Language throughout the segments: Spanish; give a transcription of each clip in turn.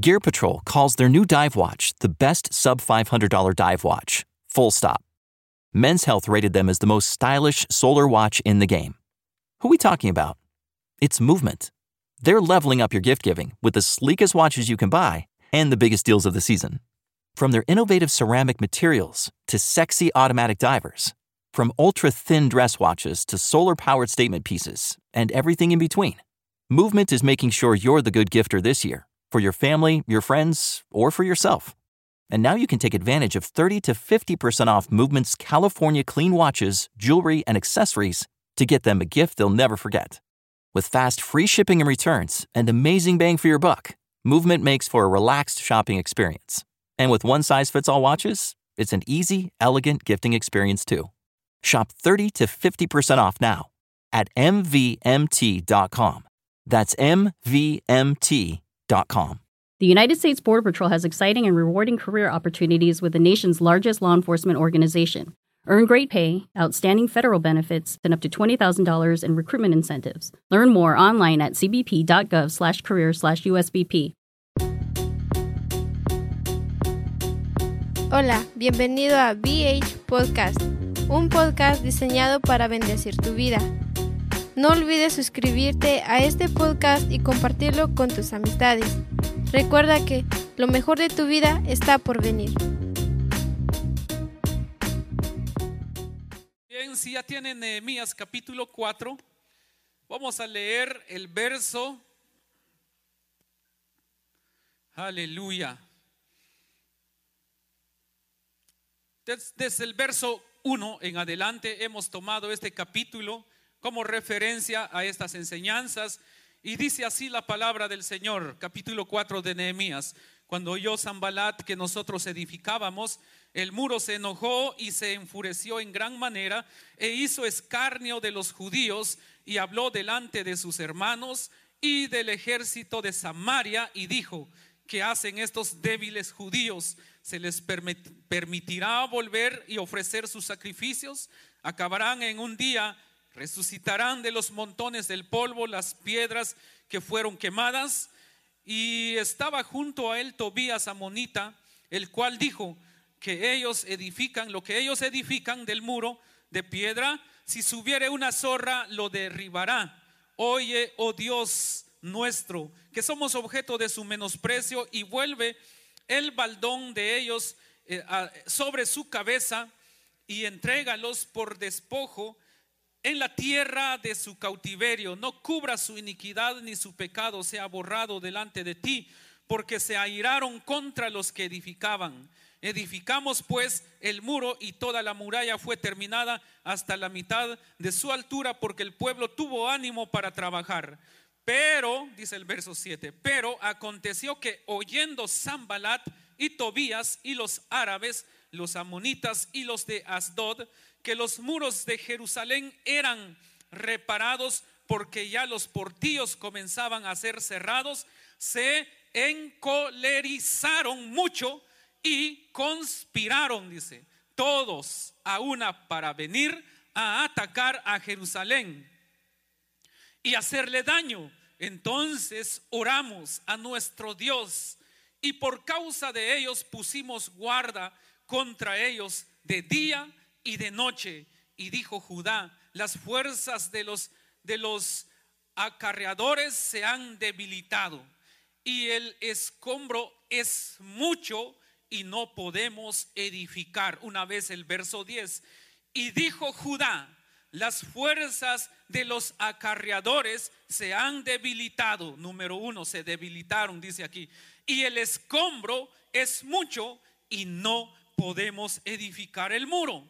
Gear Patrol calls their new dive watch the best sub $500 dive watch. Full stop. Men's Health rated them as the most stylish solar watch in the game. Who we talking about? It's Movement. They're leveling up your gift giving with the sleekest watches you can buy and the biggest deals of the season. From their innovative ceramic materials to sexy automatic divers, from ultra thin dress watches to solar powered statement pieces, and everything in between, Movement is making sure you're the good gifter this year for your family, your friends, or for yourself. And now you can take advantage of 30 to 50% off Movement's California clean watches, jewelry, and accessories to get them a gift they'll never forget. With fast free shipping and returns and amazing bang for your buck, Movement makes for a relaxed shopping experience. And with one size fits all watches, it's an easy, elegant gifting experience too. Shop 30 to 50% off now at MVMT.com. That's MVMT.com. The United States Border Patrol has exciting and rewarding career opportunities with the nation's largest law enforcement organization. Earn great pay, outstanding federal benefits, and up to $20,000 in recruitment incentives. Learn more online at cbp.gov/career/usbp. Hola, bienvenido a BH Podcast, un podcast diseñado para bendecir tu vida. No olvides suscribirte a este podcast y compartirlo con tus amistades. Recuerda que lo mejor de tu vida está por venir. Bien, si ya tienen Nehemías capítulo 4, vamos a leer el verso. Aleluya. Desde el verso 1 en adelante hemos tomado este capítulo como referencia a estas enseñanzas y dice así la palabra del Señor, capítulo 4 de Nehemías. Cuando oyó Zambalat que nosotros edificábamos, el muro se enojó y se enfureció en gran manera e hizo escarnio de los judíos y habló delante de sus hermanos y del ejército de Samaria y dijo, ¿qué hacen estos débiles judíos? ¿Se les permitirá volver y ofrecer sus sacrificios? Acabarán en un día Resucitarán de los montones del polvo las piedras que fueron quemadas. Y estaba junto a él Tobías Amonita, el cual dijo que ellos edifican, lo que ellos edifican del muro de piedra, si subiere una zorra, lo derribará. Oye, oh Dios nuestro, que somos objeto de su menosprecio y vuelve el baldón de ellos eh, sobre su cabeza y entrégalos por despojo en la tierra de su cautiverio. No cubra su iniquidad ni su pecado sea borrado delante de ti, porque se airaron contra los que edificaban. Edificamos pues el muro y toda la muralla fue terminada hasta la mitad de su altura porque el pueblo tuvo ánimo para trabajar. Pero, dice el verso 7, pero aconteció que oyendo Zambalat y Tobías y los árabes, los amonitas y los de Asdod, que los muros de Jerusalén eran reparados porque ya los portillos comenzaban a ser cerrados, se encolerizaron mucho y conspiraron, dice, todos a una para venir a atacar a Jerusalén y hacerle daño. Entonces oramos a nuestro Dios y por causa de ellos pusimos guarda contra ellos de día y de noche. Y dijo Judá, las fuerzas de los, de los acarreadores se han debilitado y el escombro es mucho y no podemos edificar. Una vez el verso 10. Y dijo Judá, las fuerzas de los acarreadores se han debilitado. Número uno, se debilitaron, dice aquí. Y el escombro es mucho y no podemos edificar el muro.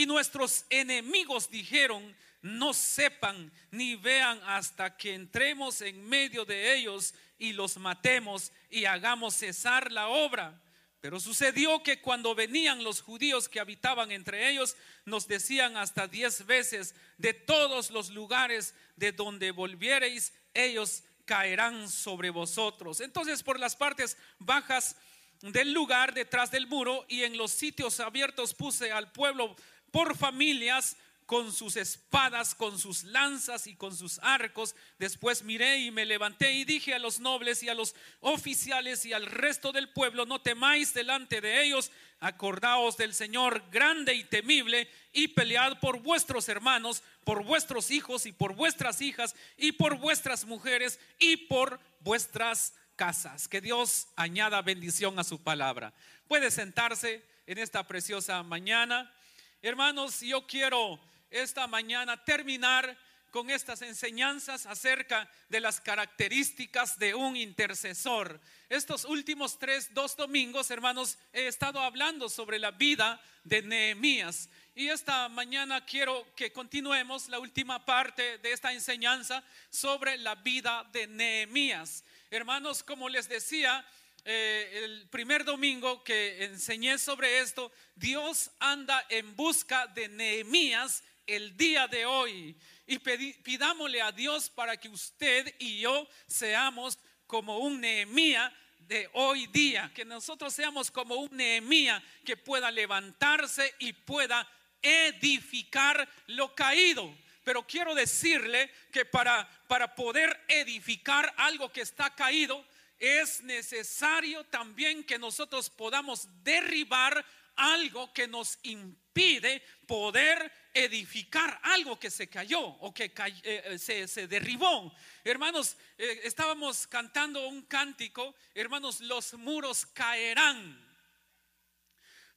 Y nuestros enemigos dijeron, no sepan ni vean hasta que entremos en medio de ellos y los matemos y hagamos cesar la obra. Pero sucedió que cuando venían los judíos que habitaban entre ellos, nos decían hasta diez veces, de todos los lugares de donde volviereis, ellos caerán sobre vosotros. Entonces por las partes bajas del lugar detrás del muro y en los sitios abiertos puse al pueblo por familias con sus espadas, con sus lanzas y con sus arcos. Después miré y me levanté y dije a los nobles y a los oficiales y al resto del pueblo, no temáis delante de ellos, acordaos del Señor grande y temible y pelead por vuestros hermanos, por vuestros hijos y por vuestras hijas y por vuestras mujeres y por vuestras casas. Que Dios añada bendición a su palabra. Puede sentarse en esta preciosa mañana. Hermanos, yo quiero esta mañana terminar con estas enseñanzas acerca de las características de un intercesor. Estos últimos tres, dos domingos, hermanos, he estado hablando sobre la vida de Nehemías. Y esta mañana quiero que continuemos la última parte de esta enseñanza sobre la vida de Nehemías. Hermanos, como les decía, eh, el primer domingo que enseñé sobre esto, Dios anda en busca de Nehemías el día de hoy. Y pidámosle a Dios para que usted y yo seamos como un Nehemías de hoy día, que nosotros seamos como un Nehemías que pueda levantarse y pueda edificar lo caído. Pero quiero decirle que para, para poder edificar algo que está caído, es necesario también que nosotros podamos derribar algo que nos impide poder edificar algo que se cayó o que eh, eh, se, derribó. Hermanos, eh, estábamos cantando un cántico, hermanos, los muros caerán.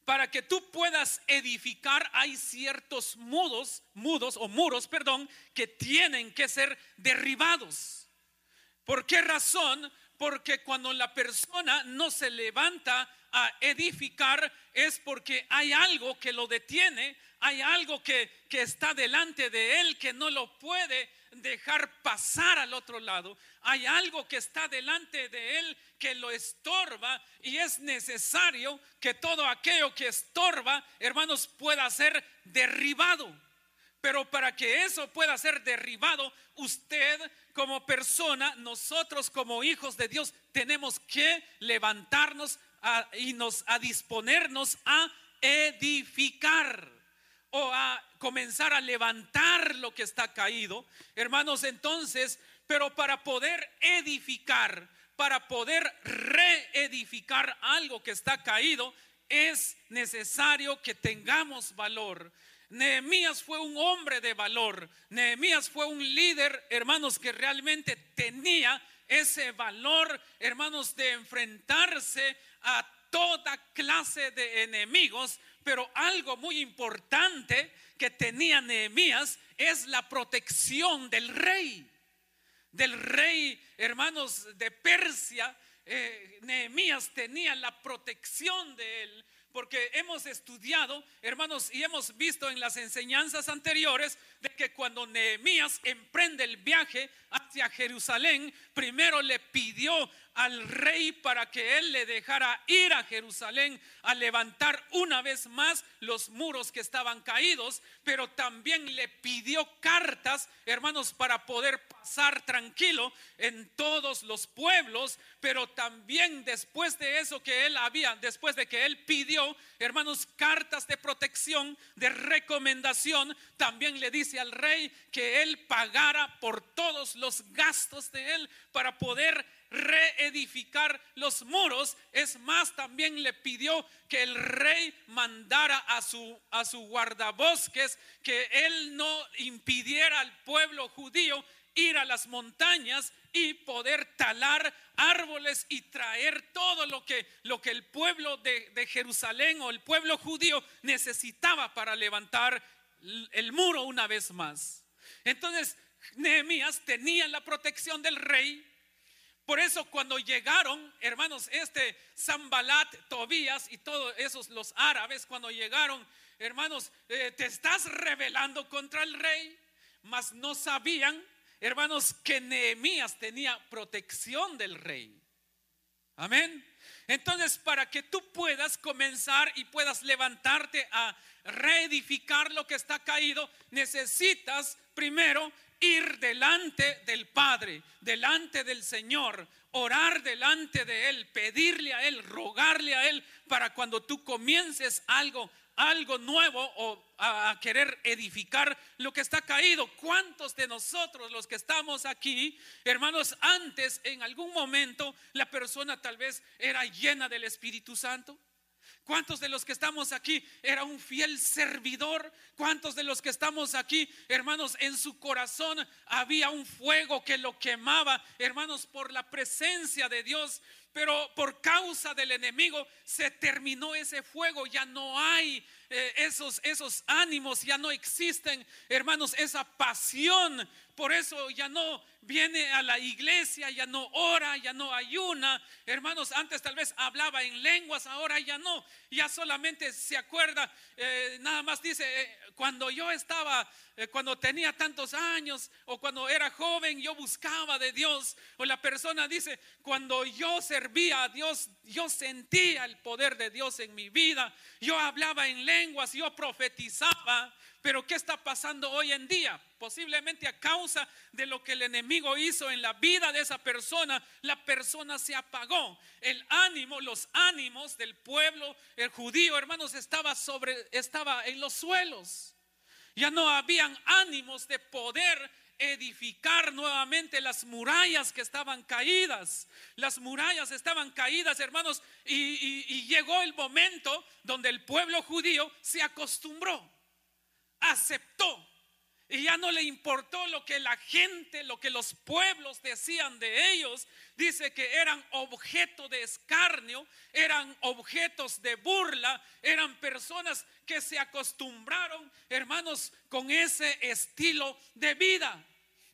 Para que tú puedas edificar hay ciertos mudos, mudos o muros, perdón, que tienen que ser derribados. ¿Por qué razón? Porque cuando la persona no se levanta a edificar es porque hay algo que lo detiene, hay algo que, que está delante de él que no lo puede dejar pasar al otro lado. Hay algo que está delante de él que lo estorba y es necesario que todo aquello que estorba, hermanos, pueda ser derribado. Pero para que eso pueda ser derribado, usted como persona, nosotros como hijos de Dios, tenemos que levantarnos y nos, a disponernos a edificar o a comenzar a levantar lo que está caído. Hermanos, entonces, pero para poder edificar, para poder reedificar algo que está caído, es necesario que tengamos valor. Nehemías fue un hombre de valor. Nehemías fue un líder, hermanos, que realmente tenía ese valor, hermanos, de enfrentarse a toda clase de enemigos, pero algo muy importante que tenía Nehemías es la protección del rey. Del rey, hermanos, de Persia, eh, Nehemías tenía la protección de él porque hemos estudiado, hermanos, y hemos visto en las enseñanzas anteriores de que cuando Nehemías emprende el viaje hacia Jerusalén, primero le pidió al rey para que él le dejara ir a Jerusalén a levantar una vez más los muros que estaban caídos, pero también le pidió cartas, hermanos, para poder pasar tranquilo en todos los pueblos, pero también después de eso que él había, después de que él pidió, hermanos, cartas de protección, de recomendación, también le dice al rey que él pagara por todos los gastos de él para poder reedificar los muros. Es más, también le pidió que el rey mandara a su, a su guardabosques que él no impidiera al pueblo judío ir a las montañas y poder talar árboles y traer todo lo que, lo que el pueblo de, de Jerusalén o el pueblo judío necesitaba para levantar el muro una vez más. Entonces, Nehemías tenía la protección del rey, por eso cuando llegaron, hermanos, este Zambalat, Tobías y todos esos los árabes, cuando llegaron, hermanos, eh, te estás rebelando contra el rey, mas no sabían, hermanos, que Nehemías tenía protección del rey. Amén. Entonces, para que tú puedas comenzar y puedas levantarte a reedificar lo que está caído, necesitas primero ir delante del Padre, delante del Señor, orar delante de Él, pedirle a Él, rogarle a Él, para cuando tú comiences algo algo nuevo o a, querer edificar lo que está caído. ¿Cuántos de nosotros, los que estamos aquí, hermanos, antes en algún momento la persona tal vez era llena del Espíritu Santo? ¿Cuántos de los que estamos aquí era un fiel servidor? ¿Cuántos de los que estamos aquí, hermanos, en su corazón había un fuego que lo quemaba, hermanos, por la presencia de Dios? Pero por causa del enemigo se terminó ese fuego, ya no hay eh, esos, esos ánimos, ya no existen, hermanos, esa pasión. Por eso ya no viene a la iglesia, ya no ora, ya no ayuna. Hermanos, antes tal vez hablaba en lenguas, ahora ya no. Ya solamente se acuerda, eh, nada más dice, eh, cuando yo estaba, cuando tenía tantos años o cuando era joven, yo buscaba de Dios. O la persona dice, cuando yo servía a Dios, yo sentía el poder de Dios en mi vida. Yo hablaba en lenguas, yo profetizaba. Pero ¿qué está pasando hoy en día? Posiblemente a causa de lo que el enemigo hizo en la vida de esa persona, la persona se apagó. El ánimo, los ánimos del pueblo, el judío, hermanos, estaba sobre estaba en los suelos. Ya no habían ánimos de poder edificar nuevamente las murallas que estaban caídas. Las murallas estaban caídas, hermanos, y, y, llegó el momento donde el pueblo judío se acostumbró, aceptó. Y ya no le importó lo que la gente, lo que los pueblos decían de ellos. Dice que eran objeto de escarnio, eran objetos de burla, eran personas que se acostumbraron, hermanos, con ese estilo de vida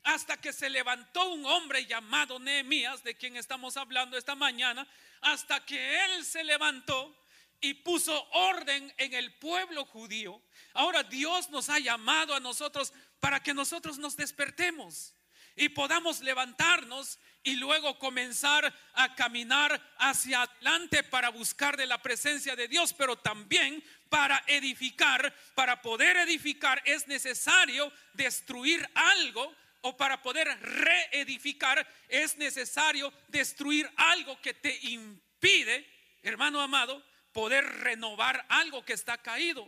hasta que se levantó un hombre llamado Nehemías, de quien estamos hablando esta mañana, hasta que él se levantó y puso orden en el pueblo judío. Ahora Dios nos ha llamado a nosotros para que nosotros nos despertemos y podamos levantarnos y luego comenzar a caminar hacia adelante para buscar de la presencia de Dios, pero también para edificar. Para poder edificar es necesario destruir algo o para poder reedificar es necesario destruir algo que te impide, hermano amado, poder renovar algo que está caído,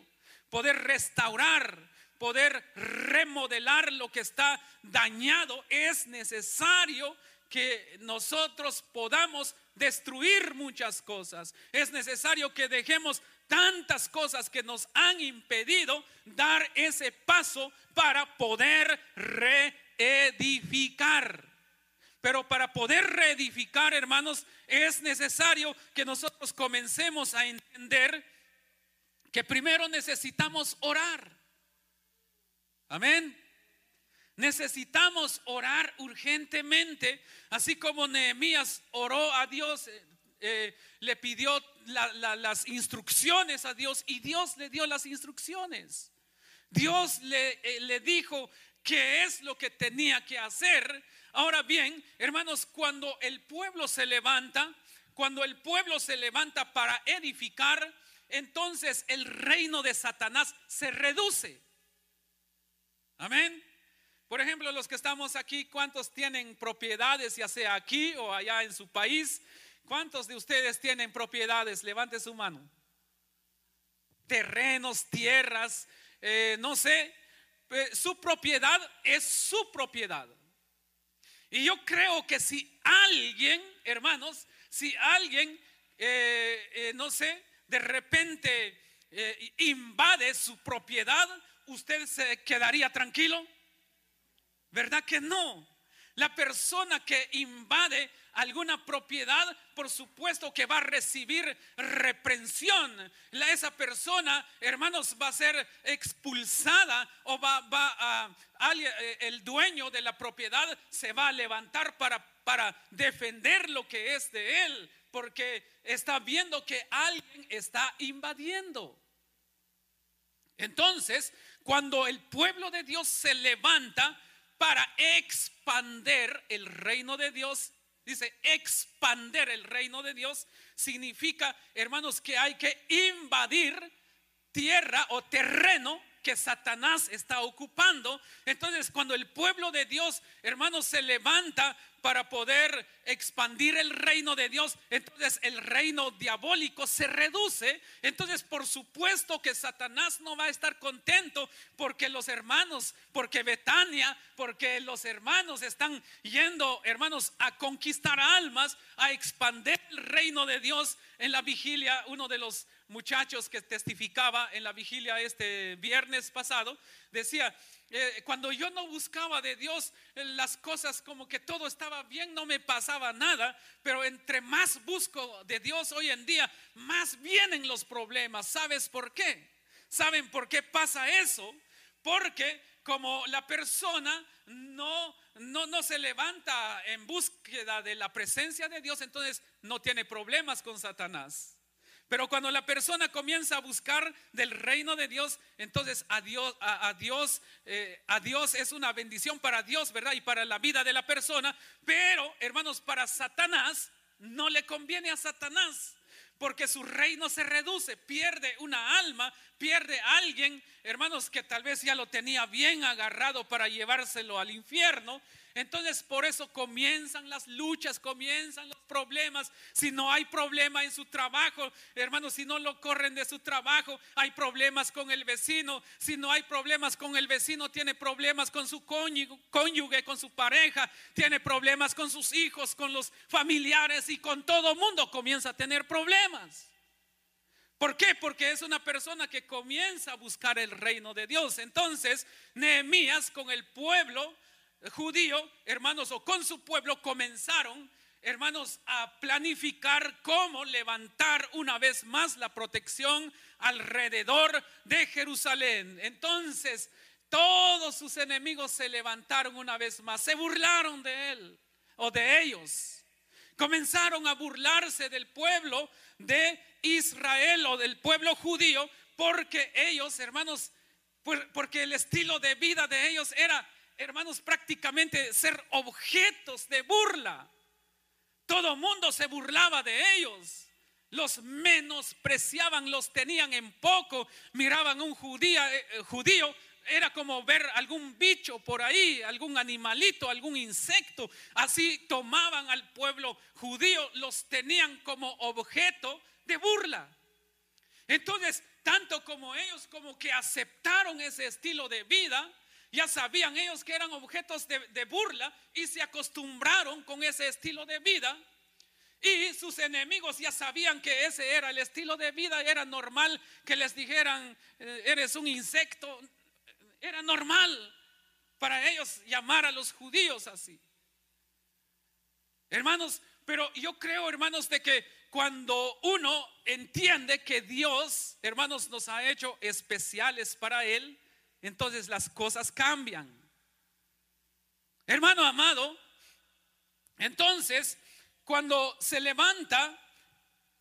poder restaurar, poder remodelar lo que está dañado. Es necesario que nosotros podamos destruir muchas cosas. Es necesario que dejemos tantas cosas que nos han impedido dar ese paso para poder reedificar edificar. Pero para poder reedificar, hermanos, es necesario que nosotros comencemos a entender que primero necesitamos orar. Amén. Necesitamos orar urgentemente, así como Nehemías oró a Dios, eh, eh, le pidió las instrucciones a Dios y Dios le dio las instrucciones. Dios le, eh, le dijo, qué es lo que tenía que hacer. Ahora bien, hermanos, cuando el pueblo se levanta, cuando el pueblo se levanta para edificar, entonces el reino de Satanás se reduce. Amén. Por ejemplo, los que estamos aquí, ¿cuántos tienen propiedades, ya sea aquí o allá en su país? ¿Cuántos de ustedes tienen propiedades? Levante su mano. Terrenos, tierras, eh, no sé, eh, su propiedad es su propiedad. Y yo creo que si alguien, hermanos, si alguien, eh, eh, no sé, de repente invade su propiedad, ¿usted se quedaría tranquilo? ¿Verdad que no? La persona que invade alguna propiedad, por supuesto que va a recibir reprensión. La, esa persona, hermanos, va a ser expulsada o va, va a, eh, el dueño de la propiedad se va a levantar para, para defender lo que es de él, porque está viendo que alguien está invadiendo. Entonces, cuando el pueblo de Dios se levanta para expander el reino de Dios, Dice, expander el reino de Dios significa, hermanos, que hay que invadir tierra o terreno que Satanás está ocupando. Entonces, cuando el pueblo de Dios, hermanos, se levanta para poder expandir el reino de Dios, entonces el reino diabólico se reduce. Entonces, por supuesto que Satanás no va a estar contento porque los hermanos, porque Betania, porque los hermanos están yendo, hermanos, a conquistar almas, a expandir el reino de Dios en la vigilia. Uno de los muchachos que testificaba en la vigilia este viernes pasado, decía, eh, cuando yo no buscaba de Dios eh, las cosas como que todo estaba bien, no me pasaba nada, pero entre más busco de Dios hoy en día, más vienen los problemas. ¿Sabes por qué? ¿Saben por qué pasa eso? Porque como la persona no, no, no se levanta en búsqueda de la presencia de Dios, entonces no tiene problemas con Satanás. Pero cuando la persona comienza a buscar del reino de Dios, entonces a Dios, a, Dios, eh, a Dios es una bendición para Dios, ¿verdad? Y para la vida de la persona. Pero, hermanos, para Satanás no le conviene a Satanás porque su reino se reduce, pierde una alma, pierde a alguien, hermanos, que tal vez ya lo tenía bien agarrado para llevárselo al infierno, entonces por eso comienzan las luchas, comienzan los problemas. Si no hay problema en su trabajo, hermanos, si no lo corren de su trabajo, hay problemas con el vecino. Si no hay problemas con el vecino, tiene problemas con su cónyuge, con su pareja, tiene problemas con sus hijos, con los familiares y con todo mundo comienza a tener problemas. ¿Por qué? Porque es una persona que comienza a buscar el reino de Dios. Entonces, Nehemías con el pueblo judío, hermanos, o con su pueblo comenzaron, hermanos, a planificar cómo levantar una vez más la protección alrededor de Jerusalén. Entonces, todos sus enemigos se levantaron una vez más, se burlaron de él o de ellos. Comenzaron a burlarse del pueblo de Israel o del pueblo judío porque ellos, hermanos, porque el estilo de vida de ellos era hermanos, prácticamente ser objetos de burla. Todo mundo se burlaba de ellos. Los menospreciaban, los tenían en poco. Miraban un judío, eh, eh, judío era como ver algún bicho por ahí, algún animalito, algún insecto. Así tomaban al pueblo judío, los tenían como objeto de burla. Entonces, tanto como ellos como que aceptaron ese estilo de vida, ya sabían ellos que eran objetos de, burla y se acostumbraron con ese estilo de vida. Y sus enemigos ya sabían que ese era el estilo de vida, era normal que les dijeran, eh, eres un insecto, era normal para ellos llamar a los judíos así. Hermanos, pero yo creo, hermanos, de que cuando uno entiende que Dios, hermanos, nos ha hecho especiales para Él, entonces las cosas cambian. Hermano amado, entonces cuando se levanta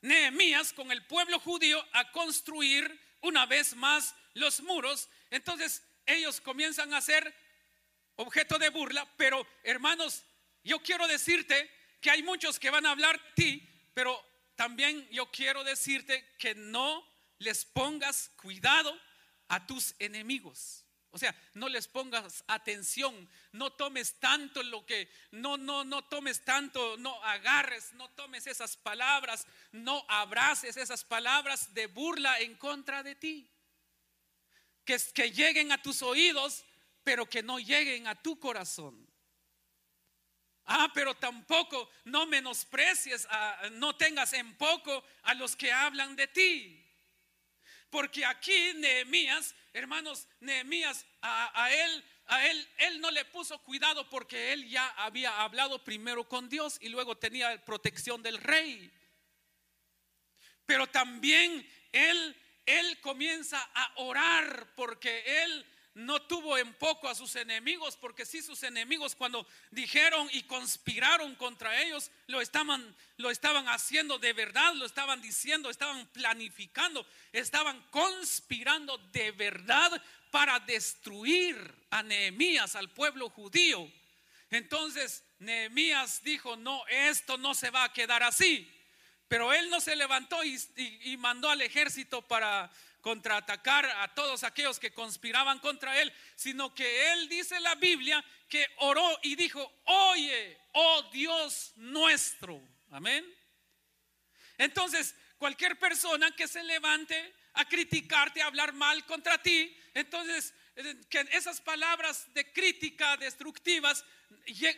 Nehemías con el pueblo judío a construir una vez más los muros, entonces ellos comienzan a ser objeto de burla, pero hermanos, yo quiero decirte que hay muchos que van a hablar ti, pero también yo quiero decirte que no les pongas cuidado a tus enemigos. O sea, no les pongas atención, no tomes tanto lo que, no, no, no tomes tanto, no agarres, no tomes esas palabras, no abraces esas palabras de burla en contra de ti. Que, que lleguen a tus oídos, pero que no lleguen a tu corazón. Ah, pero tampoco no menosprecies, no tengas en poco a los que hablan de ti. Porque aquí Nehemías, hermanos, Nehemías a, él, a él, él no le puso cuidado porque él ya había hablado primero con Dios y luego tenía protección del rey. Pero también él, él comienza a orar porque él no tuvo en poco a sus enemigos, porque si sus enemigos cuando dijeron y conspiraron contra ellos, lo estaban, lo estaban haciendo de verdad, lo estaban diciendo, estaban planificando, estaban conspirando de verdad para destruir a Nehemías, al pueblo judío. Entonces Nehemías dijo, no, esto no se va a quedar así. Pero él no se levantó y mandó al ejército para contraatacar a todos aquellos que conspiraban contra él, sino que él dice la Biblia que oró y dijo, oye, oh Dios nuestro. Amén. Entonces, cualquier persona que se levante a criticarte, a hablar mal contra ti, entonces eh, que esas palabras de crítica destructivas,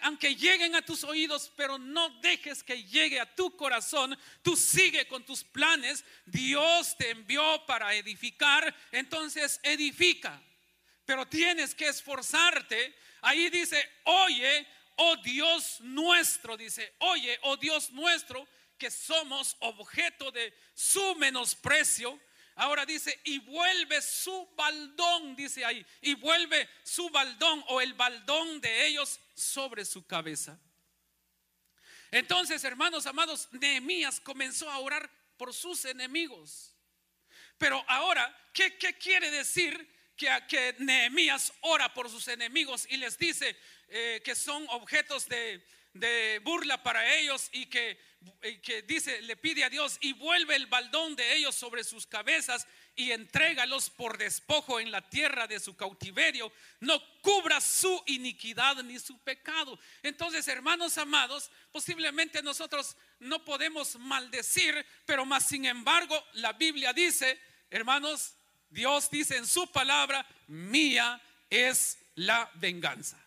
aunque lleguen a tus oídos, pero no dejes que llegue a tu corazón, tú sigue con tus planes, Dios te envió para edificar, entonces edifica, pero tienes que esforzarte. Ahí dice, oye, oh Dios nuestro, dice, oye, oh Dios nuestro, que somos objeto de su menosprecio Ahora dice, y vuelve su baldón, dice ahí, y vuelve su baldón o el baldón de ellos sobre su cabeza. Entonces, hermanos amados, Nehemías comenzó a orar por sus enemigos. Pero ahora, ¿qué, quiere decir que, que Nehemías ora por sus enemigos y les dice eh, que son objetos de, de burla para ellos y que, que dice, le pide a Dios y vuelve el baldón de ellos sobre sus cabezas y entrégalos por despojo en la tierra de su cautiverio, no cubra su iniquidad ni su pecado. Entonces, hermanos amados, posiblemente nosotros no podemos maldecir, pero más sin embargo, la Biblia dice, hermanos, Dios dice en su palabra, mía es la venganza.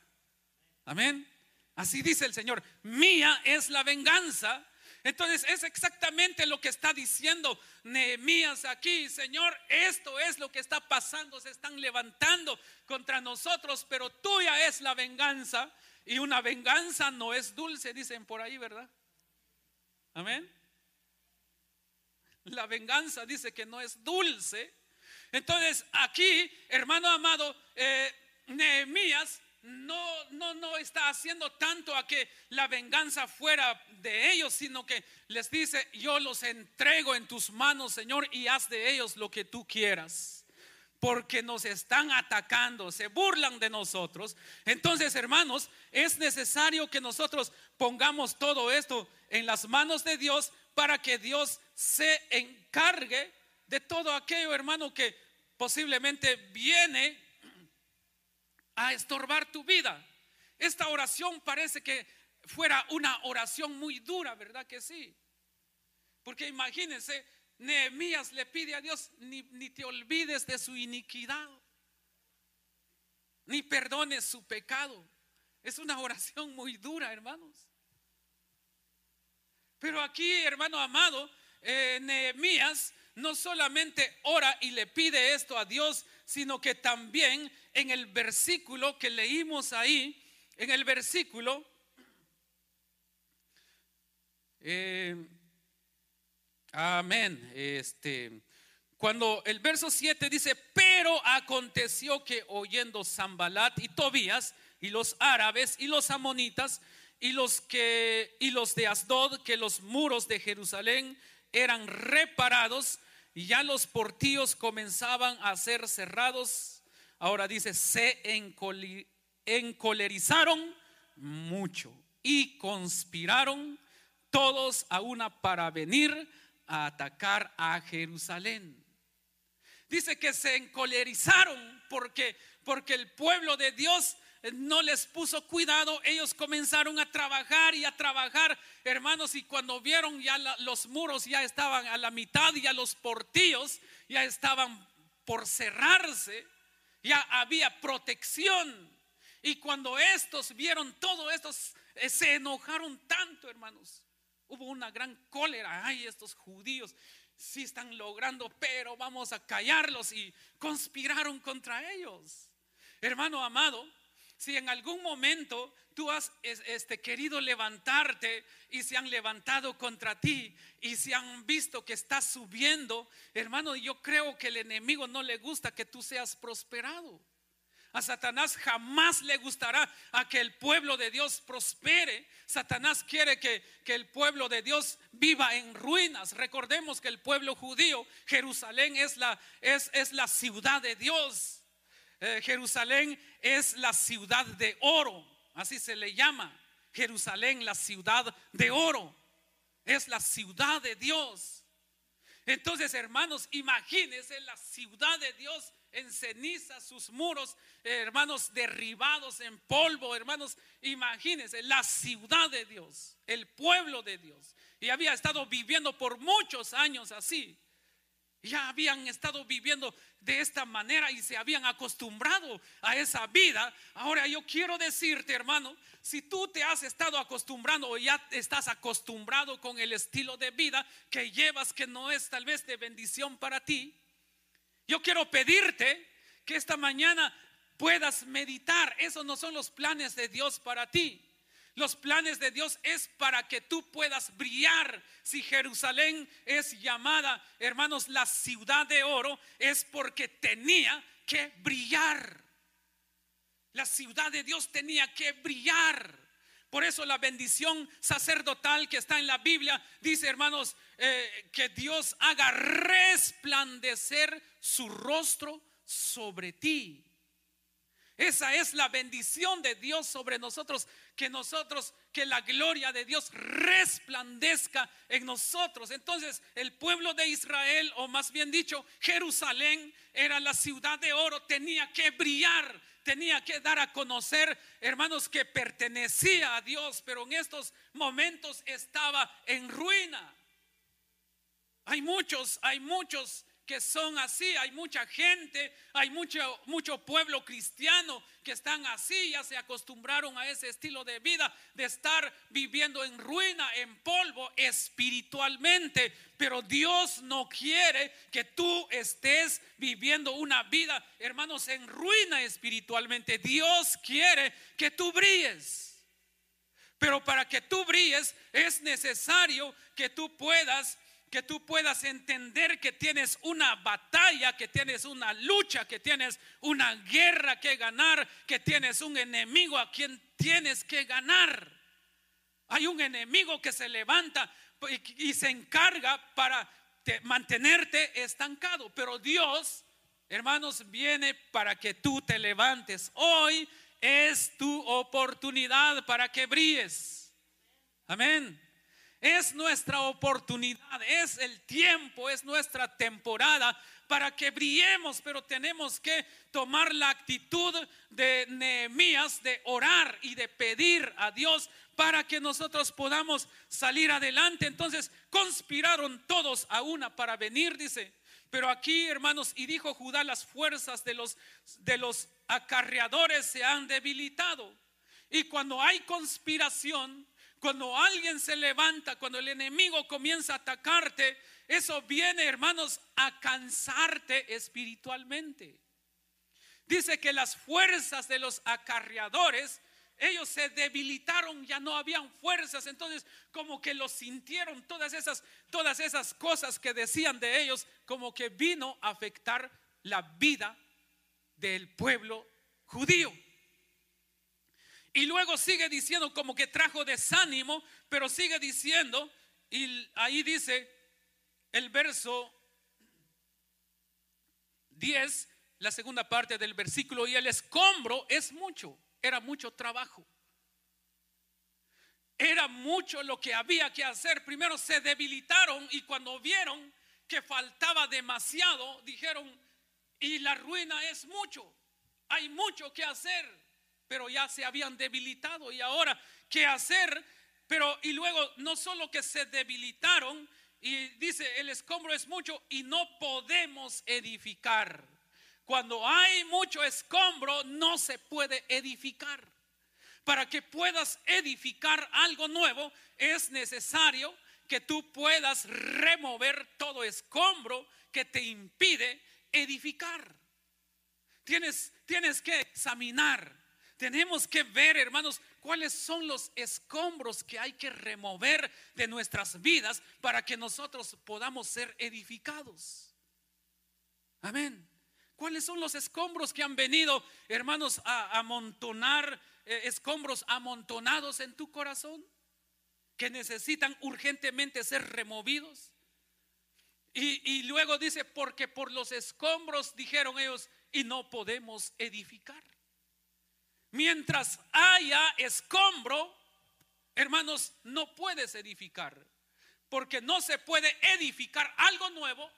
Amén. Así dice el Señor, mía es la venganza. Entonces es exactamente lo que está diciendo Nehemías aquí, Señor, esto es lo que está pasando, se están levantando contra nosotros, pero tuya es la venganza y una venganza no es dulce, dicen por ahí, ¿verdad? Amén. La venganza dice que no es dulce. Entonces aquí, hermano amado, eh, Nehemías no, no, no está haciendo tanto a que la venganza fuera de ellos, sino que les dice, yo los entrego en tus manos, Señor, y haz de ellos lo que tú quieras. Porque nos están atacando, se burlan de nosotros. Entonces, hermanos, es necesario que nosotros pongamos todo esto en las manos de Dios para que Dios se encargue de todo aquello, hermano, que posiblemente viene a estorbar tu vida. Esta oración parece que fuera una oración muy dura, ¿verdad que sí? Porque imagínense, Nehemías le pide a Dios, ni, ni te olvides de su iniquidad, ni perdones su pecado. Es una oración muy dura, hermanos. Pero aquí, hermano amado, eh, Nehemías no solamente ora y le pide esto a Dios, sino que también en el versículo que leímos ahí, en el versículo, eh, amén, este, cuando el verso 7 dice, pero aconteció que oyendo Zambalat y Tobías y los árabes y los amonitas y los que y los de Asdod que los muros de Jerusalén eran reparados y ya los portillos comenzaban a ser cerrados. Ahora dice, se encolerizaron mucho y conspiraron todos a una para venir a atacar a Jerusalén. Dice que se encolerizaron porque porque el pueblo de Dios no les puso cuidado, ellos comenzaron a trabajar y a trabajar, hermanos, y cuando vieron ya los muros ya estaban a la mitad, ya los portillos ya estaban por cerrarse, ya había protección. Y cuando estos vieron todo esto, eh, se enojaron tanto, hermanos. Hubo una gran cólera. Ay, estos judíos sí están logrando, pero vamos a callarlos y conspiraron contra ellos. Hermano amado, si en algún momento tú has este, querido levantarte y se han levantado contra ti y se han visto que estás subiendo, hermano, yo creo que el enemigo no le gusta que tú seas prosperado. A Satanás jamás le gustará a que el pueblo de Dios prospere. Satanás quiere que, el pueblo de Dios viva en ruinas. Recordemos que el pueblo judío, Jerusalén es la, es la ciudad de Dios. Eh, Jerusalén es la ciudad de oro, así se le llama. Jerusalén, la ciudad de oro, es la ciudad de Dios. Entonces, hermanos, imagínense la ciudad de Dios en ceniza, sus muros, eh, hermanos, derribados en polvo, hermanos, imagínense, la ciudad de Dios, el pueblo de Dios. Y había estado viviendo por muchos años así. Ya habían estado viviendo de esta manera y se habían acostumbrado a esa vida. Ahora yo quiero decirte, hermano, si tú te has estado acostumbrando o ya estás acostumbrado con el estilo de vida que llevas que no es tal vez de bendición para ti, yo quiero pedirte que esta mañana puedas meditar. Esos no son los planes de Dios para ti. Los planes de Dios es para que tú puedas brillar. Si Jerusalén es llamada, hermanos, la ciudad de oro, es porque tenía que brillar. La ciudad de Dios tenía que brillar. Por eso la bendición sacerdotal que está en la Biblia dice, hermanos, eh, que Dios haga resplandecer su rostro sobre ti. Esa es la bendición de Dios sobre nosotros, que nosotros, que la gloria de Dios resplandezca en nosotros. Entonces el pueblo de Israel, o más bien dicho, Jerusalén, era la ciudad de oro, tenía que brillar, tenía que dar a conocer, hermanos, que pertenecía a Dios, pero en estos momentos estaba en ruina. Hay muchos, hay muchos que son así. Hay mucha gente, hay mucho, mucho pueblo cristiano que están así, ya se acostumbraron a ese estilo de vida, de estar viviendo en ruina, en polvo espiritualmente. Pero Dios no quiere que tú estés viviendo una vida, hermanos, en ruina espiritualmente. Dios quiere que tú brilles. Pero para que tú brilles es necesario que tú puedas que tú puedas entender que tienes una batalla, que tienes una lucha, que tienes una guerra que ganar, que tienes un enemigo a quien tienes que ganar. Hay un enemigo que se levanta y, se encarga para mantenerte estancado, pero Dios, hermanos, viene para que tú te levantes. Hoy es tu oportunidad para que brilles. Amén. Es nuestra oportunidad, es el tiempo, es nuestra temporada para que brillemos, pero tenemos que tomar la actitud de Nehemías de orar y de pedir a Dios para que nosotros podamos salir adelante. Entonces conspiraron todos a una para venir, dice. Pero aquí, hermanos, y dijo Judá, las fuerzas de los de los acarreadores se han debilitado. Y cuando hay conspiración, cuando alguien se levanta, cuando el enemigo comienza a atacarte, eso viene, hermanos, a cansarte espiritualmente. Dice que las fuerzas de los acarreadores, ellos se debilitaron, ya no habían fuerzas, entonces como que lo sintieron todas esas todas esas cosas que decían de ellos, como que vino a afectar la vida del pueblo judío. Y luego sigue diciendo como que trajo desánimo, pero sigue diciendo, y ahí dice el verso 10, la segunda parte del versículo, y el escombro es mucho, era mucho trabajo. Era mucho lo que había que hacer. Primero se debilitaron y cuando vieron que faltaba demasiado, dijeron, y la ruina es mucho, hay mucho que hacer pero ya se habían debilitado y ahora, ¿qué hacer? Pero y luego no solo que se debilitaron y dice, el escombro es mucho y no podemos edificar. Cuando hay mucho escombro no se puede edificar. Para que puedas edificar algo nuevo es necesario que tú puedas remover todo escombro que te impide edificar. Tienes, tienes que examinar tenemos que ver, hermanos, cuáles son los escombros que hay que remover de nuestras vidas para que nosotros podamos ser edificados. Amén. ¿Cuáles son los escombros que han venido, hermanos, a amontonar, eh, escombros amontonados en tu corazón? Que necesitan urgentemente ser removidos. Y, y luego dice, porque por los escombros, dijeron ellos, y no podemos edificar. Mientras haya escombro, hermanos, no puedes edificar. Porque no se puede edificar algo nuevo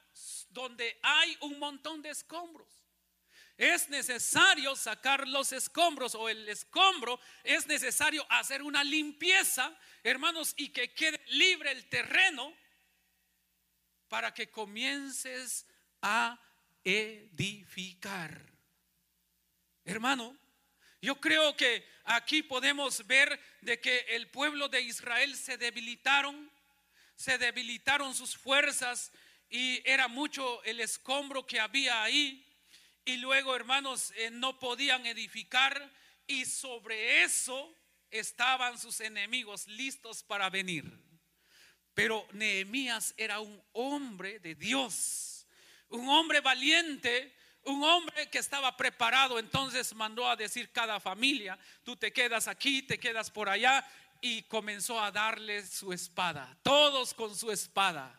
donde hay un montón de escombros. es necesario sacar los escombros o el escombro, es necesario hacer una limpieza, hermanos, y que quede libre el terreno para que comiences a edificar. Hermano, yo creo que aquí podemos ver de que el pueblo de Israel se debilitaron, se debilitaron sus fuerzas y era mucho el escombro que había ahí. Y luego, hermanos, eh, no podían edificar y sobre eso estaban sus enemigos listos para venir. Pero Nehemías era un hombre de Dios, un hombre valiente un hombre que estaba preparado entonces mandó a decir cada familia, tú te quedas aquí, te quedas por allá, y comenzó a darle su espada, todos con su espada.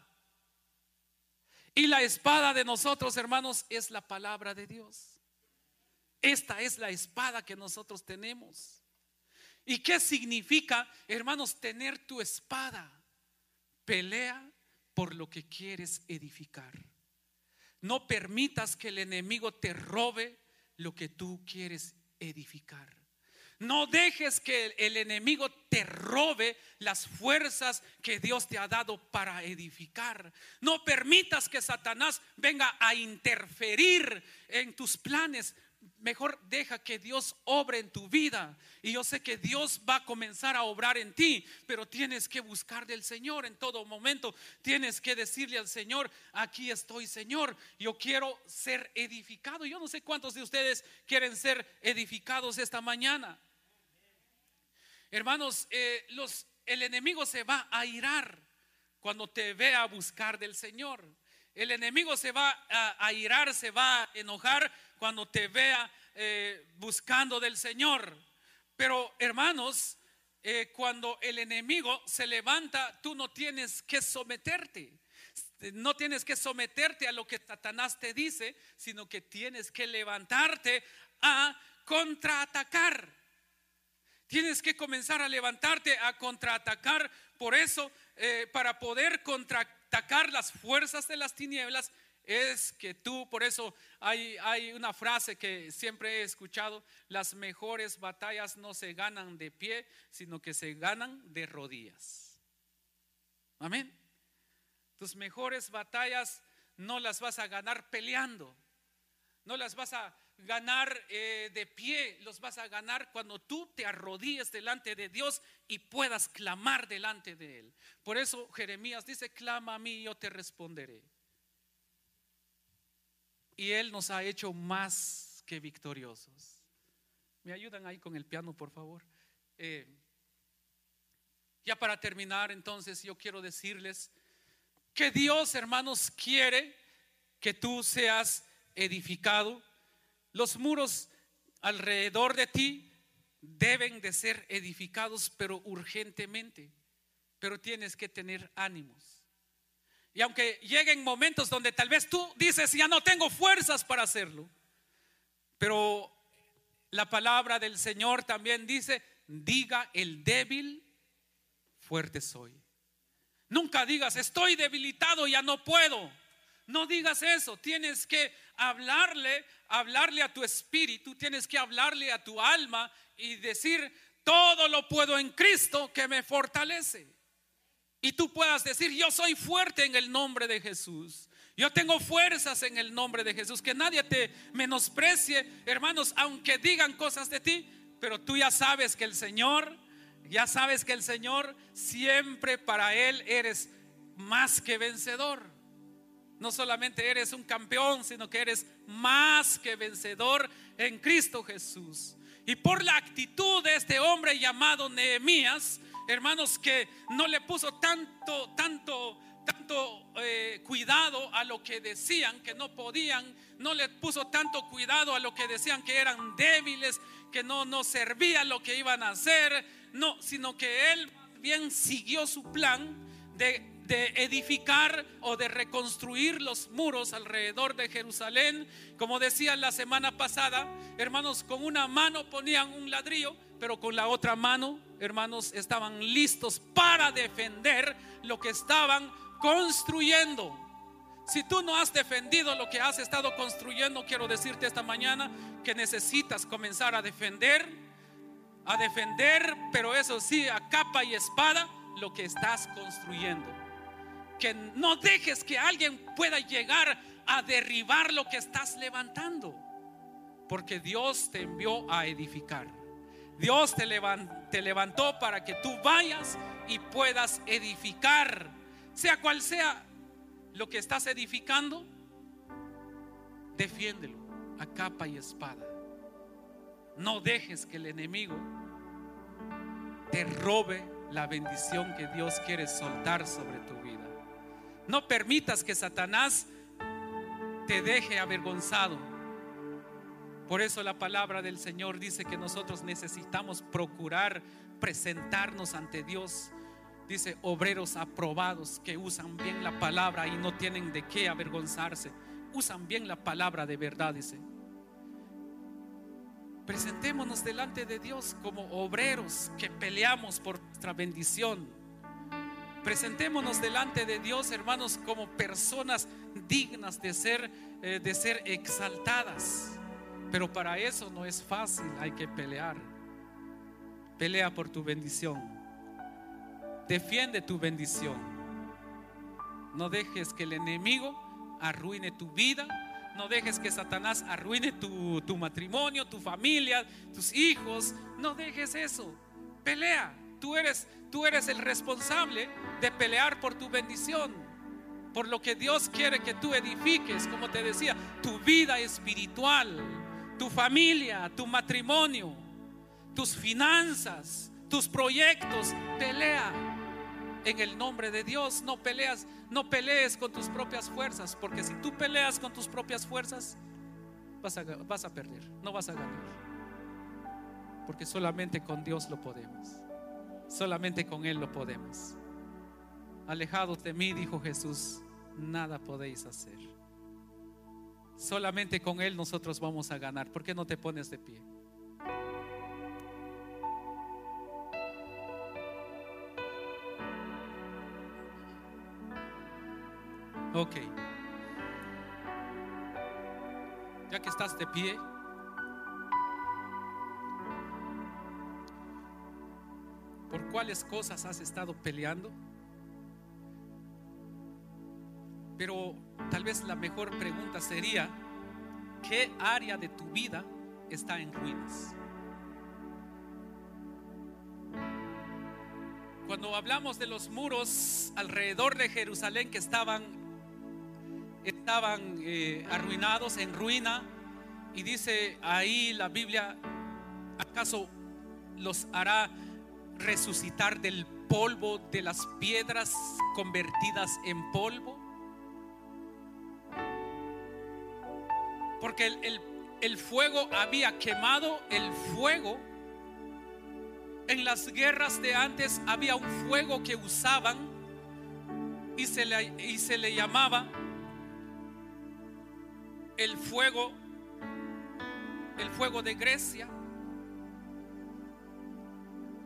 Y la espada de nosotros, hermanos, es la palabra de Dios. Esta es la espada que nosotros tenemos. ¿Y qué significa, hermanos, tener tu espada? Pelea por lo que quieres edificar. No permitas que el enemigo te robe lo que tú quieres edificar. No dejes que el enemigo te robe las fuerzas que Dios te ha dado para edificar. No permitas que Satanás venga a interferir en tus planes mejor deja que Dios obre en tu vida. Y yo sé que Dios va a comenzar a obrar en ti, pero tienes que buscar del Señor en todo momento. Tienes que decirle al Señor, aquí estoy Señor, yo quiero ser edificado. Yo no sé cuántos de ustedes quieren ser edificados esta mañana. Hermanos, eh, los, el enemigo se va a irar cuando te vea buscar del Señor. El enemigo se va a, irar, se va a enojar cuando te vea eh, buscando del Señor. Pero hermanos, eh, cuando el enemigo se levanta, tú no tienes que someterte. No tienes que someterte a lo que Satanás te dice, sino que tienes que levantarte a contraatacar. Tienes que comenzar a levantarte a contraatacar. Por eso, eh, para poder contraatacar atacar las fuerzas de las tinieblas es que tú, por eso hay, hay una frase que siempre he escuchado, las mejores batallas no se ganan de pie, sino que se ganan de rodillas. Amén. Tus mejores batallas no las vas a ganar peleando, no las vas a ganar eh, de pie, los vas a ganar cuando tú te arrodilles delante de Dios y puedas clamar delante de Él. Por eso Jeremías dice, clama a mí yo te responderé. Y Él nos ha hecho más que victoriosos. ¿Me ayudan ahí con el piano, por favor? Eh, ya para terminar, entonces yo quiero decirles que Dios, hermanos, quiere que tú seas edificado los muros alrededor de ti deben de ser edificados, pero urgentemente. Pero tienes que tener ánimos. Y aunque lleguen momentos donde tal vez tú dices, ya no tengo fuerzas para hacerlo, pero la palabra del Señor también dice, diga el débil, fuerte soy. Nunca digas, estoy debilitado, ya no puedo. No digas eso, tienes que hablarle, hablarle a tu espíritu, tienes que hablarle a tu alma y decir, todo lo puedo en Cristo que me fortalece. Y tú puedas decir, yo soy fuerte en el nombre de Jesús. Yo tengo fuerzas en el nombre de Jesús. Que nadie te menosprecie, hermanos, aunque digan cosas de ti, pero tú ya sabes que el Señor, ya sabes que el Señor siempre para Él eres más que vencedor. No solamente eres un campeón, sino que eres más que vencedor en Cristo Jesús. Y por la actitud de este hombre llamado Nehemías, hermanos, que no le puso tanto, tanto, tanto eh, cuidado a lo que decían que no podían, no le puso tanto cuidado a lo que decían que eran débiles, que no, no servía lo que iban a hacer, no, sino que él bien siguió su plan de de edificar o de reconstruir los muros alrededor de Jerusalén. Como decía la semana pasada, hermanos, con una mano ponían un ladrillo, pero con la otra mano, hermanos, estaban listos para defender lo que estaban construyendo. Si tú no has defendido lo que has estado construyendo, quiero decirte esta mañana que necesitas comenzar a defender, a defender, pero eso sí, a capa y espada, lo que estás construyendo. Que no dejes que alguien pueda llegar a derribar lo que estás levantando, porque Dios te envió a edificar. Dios te, levantó para que tú vayas y puedas edificar, sea cual sea lo que estás edificando, defiéndelo a capa y espada. No dejes que el enemigo te robe la bendición que Dios quiere soltar sobre tu. No permitas que Satanás te deje avergonzado. Por eso la palabra del Señor dice que nosotros necesitamos procurar presentarnos ante Dios Dice, obreros aprobados que usan bien la palabra y no tienen de qué avergonzarse. Usan bien la palabra de verdad, dice. Presentémonos delante de Dios como obreros que peleamos por nuestra bendición. Presentémonos delante de Dios, hermanos, como personas dignas de ser, eh, de ser exaltadas. Pero para eso no es fácil, hay que pelear. Pelea por tu bendición. Defiende tu bendición. No dejes que el enemigo arruine tu vida. No dejes que Satanás arruine tu, matrimonio, tu familia, tus hijos. No dejes eso. Pelea. Tú eres, tú eres el responsable de pelear por tu bendición. Por lo que Dios quiere que tú edifiques, como te decía, tu vida espiritual, tu familia, tu matrimonio, tus finanzas, tus proyectos. Pelea en el nombre de Dios. No peleas, no pelees con tus propias fuerzas, porque si tú peleas con tus propias fuerzas, vas a, vas a perder, no vas a ganar. Porque solamente con Dios lo podemos. Solamente con Él lo podemos. Alejados de mí, dijo Jesús, nada podéis hacer. Solamente con Él nosotros vamos a ganar. ¿Por qué no te pones de pie? Ok. Ya que estás de pie, ¿por cuáles cosas has estado peleando? Pero tal vez la mejor pregunta sería, ¿qué área de tu vida está en ruinas? Cuando hablamos de los muros alrededor de Jerusalén que estaban estaban eh, arruinados, en ruina. Y dice ahí la Biblia, ¿acaso los hará resucitar del polvo, de las piedras convertidas en polvo? Porque el, el fuego había quemado, el fuego en las guerras de antes había un fuego que usaban y se le, y se le llamaba el fuego, el fuego de Grecia.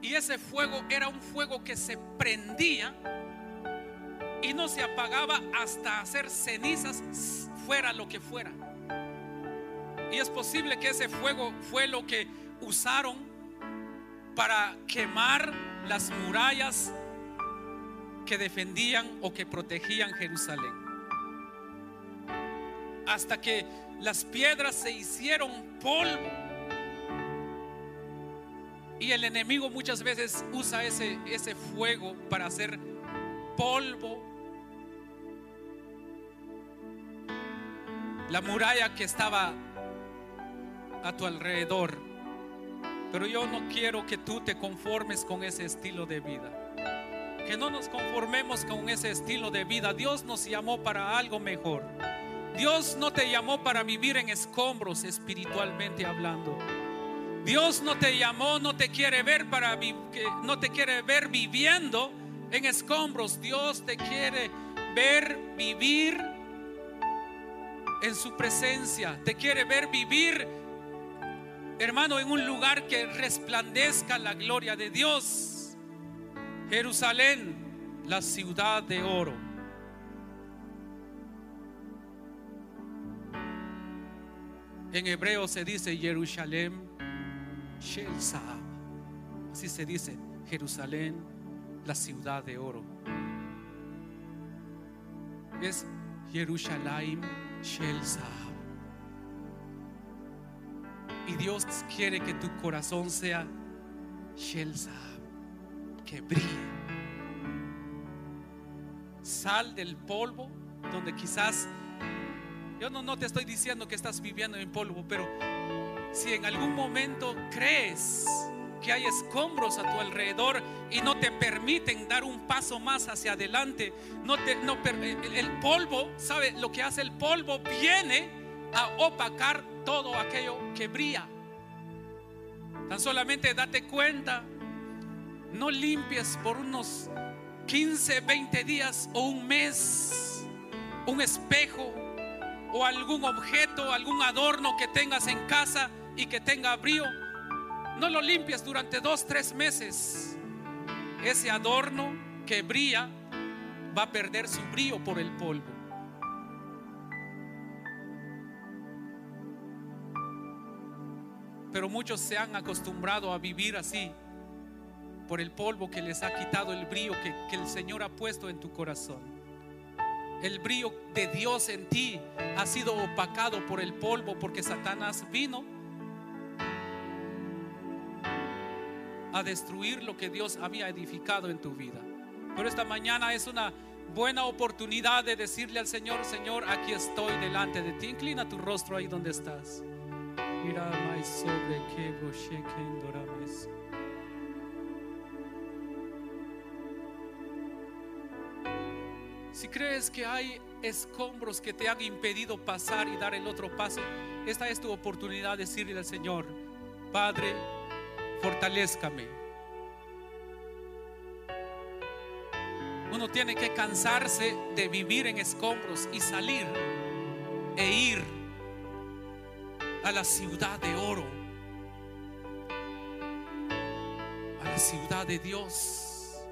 Y ese fuego era un fuego que se prendía y no se apagaba hasta hacer cenizas fuera lo que fuera. Y es posible que ese fuego fue lo que usaron para quemar las murallas que defendían o que protegían Jerusalén hasta que las piedras se hicieron polvo. Y el enemigo muchas veces usa ese, ese fuego para hacer polvo. La muralla que estaba a tu alrededor. Pero yo no quiero que tú te conformes con ese estilo de vida. Que no nos conformemos con ese estilo de vida. Dios nos llamó para algo mejor. Dios no te llamó para vivir en escombros espiritualmente hablando. Dios no te llamó, no te quiere ver para no te quiere ver viviendo en escombros. Dios te quiere ver vivir en su presencia. Te quiere ver vivir, hermano, en un lugar que resplandezca la gloria de Dios. Jerusalén, la ciudad de oro. En hebreo se dice Jerusalén Shel Zahab. Así se dice Jerusalén, la ciudad de oro. Es Jerusalén Shel Zahab. Y Dios quiere que tu corazón sea Shel Zahab, que brille. Sal del polvo donde quizás yo no, no te estoy diciendo que estás viviendo en polvo, pero si en algún momento crees que hay escombros a tu alrededor y no te permiten dar un paso más hacia adelante, no te, no, el polvo, ¿sabe? Lo que hace el polvo viene a opacar todo aquello que brilla. Tan solamente date cuenta, no limpies por unos 15, 20 días o un mes un espejo o algún objeto, algún adorno que tengas en casa y que tenga brillo, no lo limpies durante dos, tres meses. Ese adorno que brilla va a perder su brillo por el polvo. Pero muchos se han acostumbrado a vivir así por el polvo que les ha quitado el brillo que, que el Señor ha puesto en tu corazón el brillo de Dios en ti ha sido opacado por el polvo porque Satanás vino a destruir lo que Dios había edificado en tu vida. Pero esta mañana es una buena oportunidad de decirle al Señor, Señor, aquí estoy delante de ti. Inclina tu rostro ahí donde estás. Mira, sobre que Si crees que hay escombros que te han impedido pasar y dar el otro paso, esta es tu oportunidad de decirle al Señor, Padre, fortalezcame. Uno tiene que cansarse de vivir en escombros y salir e ir a la ciudad de oro, a la ciudad de Dios.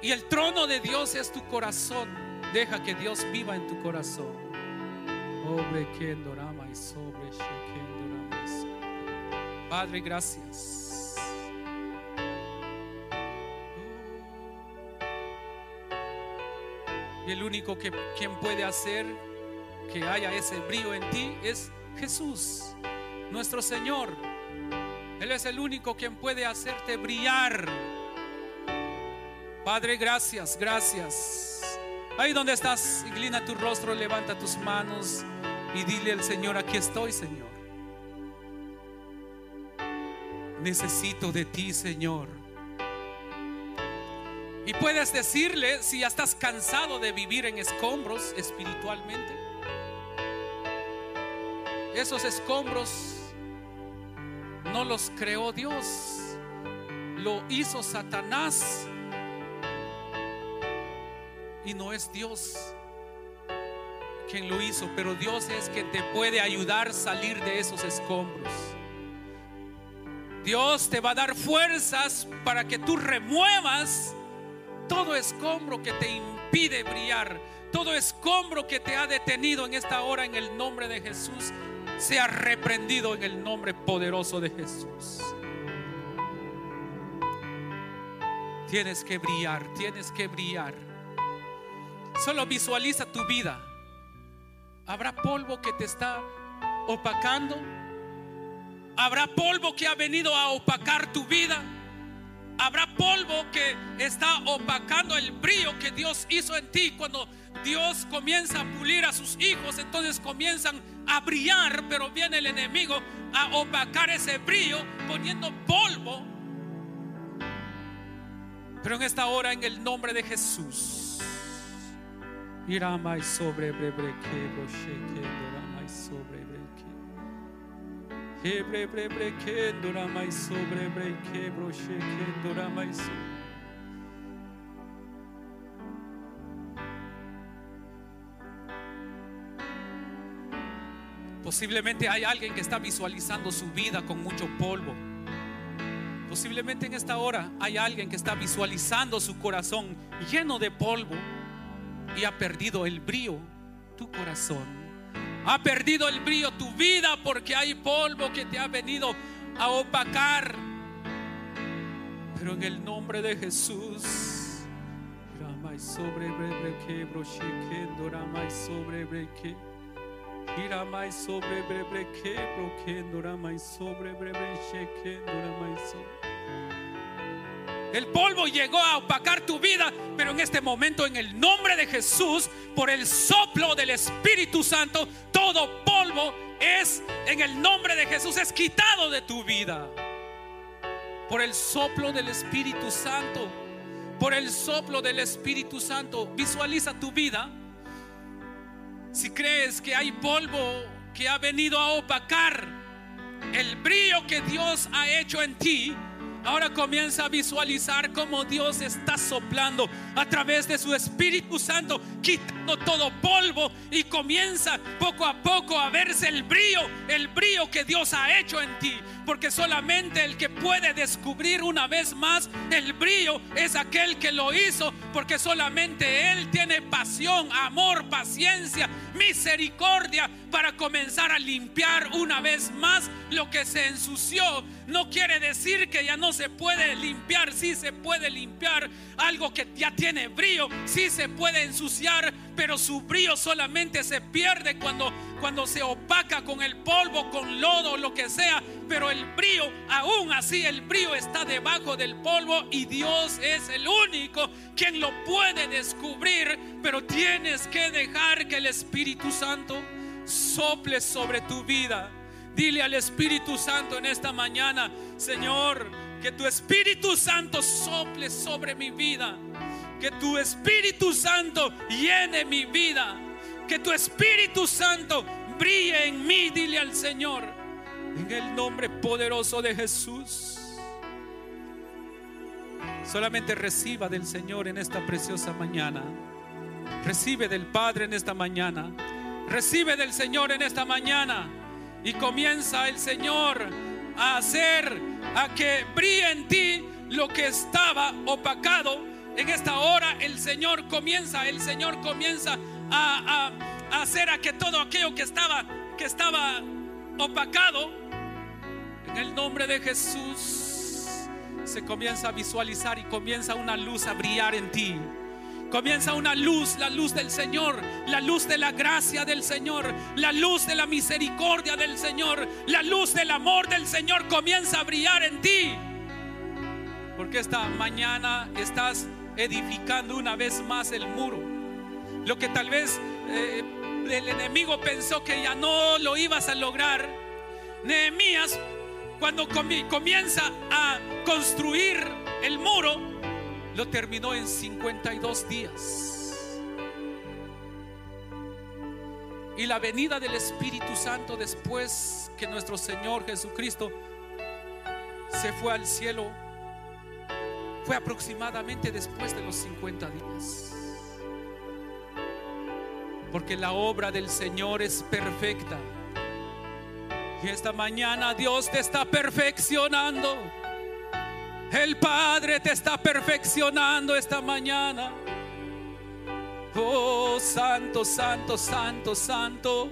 Y el trono de Dios es tu corazón. Deja que Dios viva en tu corazón. Padre, gracias. El único que quien puede hacer que haya ese brillo en ti es Jesús, nuestro Señor. Él es el único quien puede hacerte brillar Padre, gracias, gracias. Ahí donde estás, inclina tu rostro, levanta tus manos y dile al Señor, aquí estoy, Señor. Necesito de ti, Señor. Y puedes decirle si ya estás cansado de vivir en escombros espiritualmente. Esos escombros no los creó Dios, lo hizo Satanás y no es Dios quien lo hizo, pero Dios es quien te puede ayudar a salir de esos escombros. Dios te va a dar fuerzas para que tú remuevas todo escombro que te impide brillar, todo escombro que te ha detenido en esta hora en el nombre de Jesús, sea reprendido en el nombre poderoso de Jesús. Tienes que brillar, tienes que brillar. Solo visualiza tu vida. Habrá polvo que te está opacando. Habrá polvo que ha venido a opacar tu vida. Habrá polvo que está opacando el brillo que Dios hizo en ti. Cuando Dios comienza a pulir a sus hijos, entonces comienzan a brillar, pero viene el enemigo a opacar ese brillo poniendo polvo. Pero en esta hora, en el nombre de Jesús, Irá mais brocheque, dora mais sobre. Posiblemente hay alguien que está visualizando su vida con mucho polvo. Posiblemente en esta hora hay alguien que está visualizando su corazón lleno de polvo y ha perdido el brillo tu corazón. Ha perdido el brillo tu vida porque hay polvo que te ha venido a opacar. Pero en el nombre de Jesús, sobre brebreke, broshikendo, ramai sobre breque. Iramai sobre brebreke, broquendo, ramai sobre brebreke, ramai sobre. El polvo llegó a opacar tu vida, pero en este momento, en el nombre de Jesús, por el soplo del Espíritu Santo, todo polvo es, en el nombre de Jesús, es quitado de tu vida. Por el soplo del Espíritu Santo, por el soplo del Espíritu Santo, visualiza tu vida. Si crees que hay polvo que ha venido a opacar el brillo que Dios ha hecho en ti, Ahora comienza a visualizar cómo Dios está soplando a través de su Espíritu Santo, quitando todo polvo y comienza poco a poco a verse el brillo, el brillo que Dios ha hecho en ti. Porque solamente el que puede descubrir una vez más el brillo es aquel que lo hizo, porque solamente Él tiene pasión, amor, paciencia, misericordia para comenzar a limpiar una vez más lo que se ensució. No quiere decir que ya no se puede limpiar, sí se puede limpiar algo que ya tiene brillo, sí se puede ensuciar, pero su brillo solamente se pierde cuando cuando se opaca con el polvo, con lodo, lo que sea, pero el brillo, aún así el brillo está debajo del polvo y Dios es el único quien lo puede descubrir, pero tienes que dejar que el Espíritu Santo sople sobre tu vida. Dile al Espíritu Santo en esta mañana, Señor, que tu Espíritu Santo sople sobre mi vida. Que tu Espíritu Santo llene mi vida. Que tu Espíritu Santo brille en mí, dile al Señor. En el nombre poderoso de Jesús. Solamente reciba del Señor en esta preciosa mañana. Recibe del Padre en esta mañana. Recibe del Señor en esta mañana. Y comienza el Señor a hacer, a que brille en ti lo que estaba opacado. En esta hora el Señor comienza, el Señor comienza a, hacer a que todo aquello que estaba, que estaba opacado, en el nombre de Jesús, se comienza a visualizar y comienza una luz a brillar en ti. Comienza una luz, la luz del Señor, la luz de la gracia del Señor, la luz de la misericordia del Señor, la luz del amor del Señor comienza a brillar en ti. Porque esta mañana estás edificando una vez más el muro. Lo que tal vez eh, el enemigo pensó que ya no lo ibas a lograr. Nehemías, cuando comienza a construir el muro, lo terminó en 52 días. Y la venida del Espíritu Santo después que nuestro Señor Jesucristo se fue al cielo fue aproximadamente después de los 50 días. Porque la obra del Señor es perfecta. Y esta mañana Dios te está perfeccionando. El Padre te está perfeccionando esta mañana. Oh, santo, santo, santo, santo.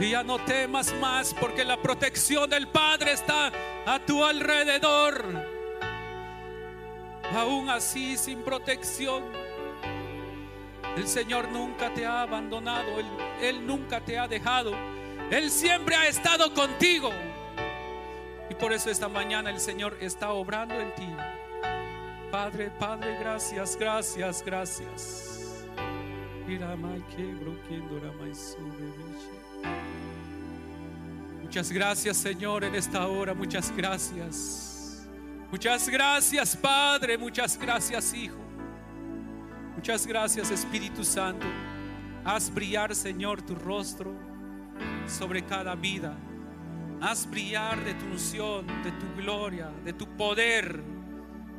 Y ya no temas más porque la protección del Padre está a tu alrededor. Aún así, sin protección, el Señor nunca te ha abandonado, Él, Él nunca te ha dejado. Él siempre ha estado contigo. Y por eso esta mañana el Señor está obrando en ti. Padre, Padre, gracias, gracias, gracias. Muchas gracias, Señor, en esta hora. Muchas gracias. Muchas gracias, Padre. Muchas gracias, Hijo. Muchas gracias, Espíritu Santo. Haz brillar, Señor, tu rostro sobre cada vida. Haz brillar de tu unción, de tu gloria, de tu poder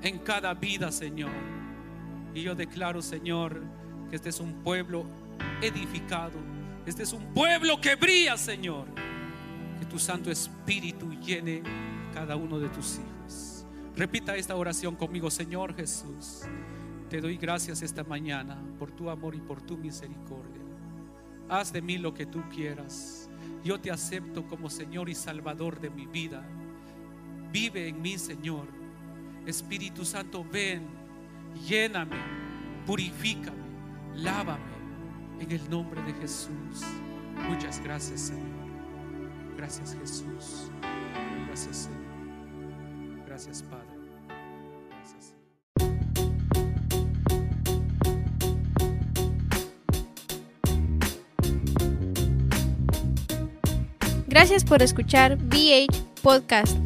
en cada vida, Señor. Y yo declaro, Señor, que este es un pueblo edificado. Este es un pueblo que brilla, Señor. Que tu Santo Espíritu llene cada uno de tus hijos. Repita esta oración conmigo, Señor Jesús. Te doy gracias esta mañana por tu amor y por tu misericordia. haz de mí lo que tú quieras. Yo te acepto como Señor y Salvador de mi vida. Vive en mí, Señor. Espíritu Santo, ven, lléname, purifícame, lávame en el nombre de Jesús. Muchas gracias, Señor. Gracias, Jesús. Gracias, Señor. Gracias, Padre. Gracias por escuchar BH Podcast.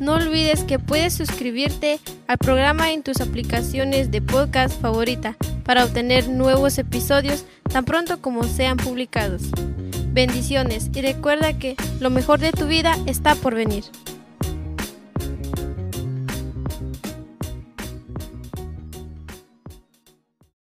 No olvides que puedes suscribirte al programa en tus aplicaciones de podcast favorita para obtener nuevos episodios tan pronto como sean publicados. Bendiciones y recuerda que lo mejor de tu vida está por venir.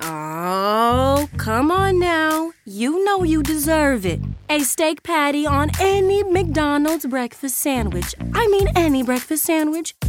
Oh, come on now. You know you deserve it. A steak patty on any McDonald's breakfast sandwich. I mean, any breakfast sandwich.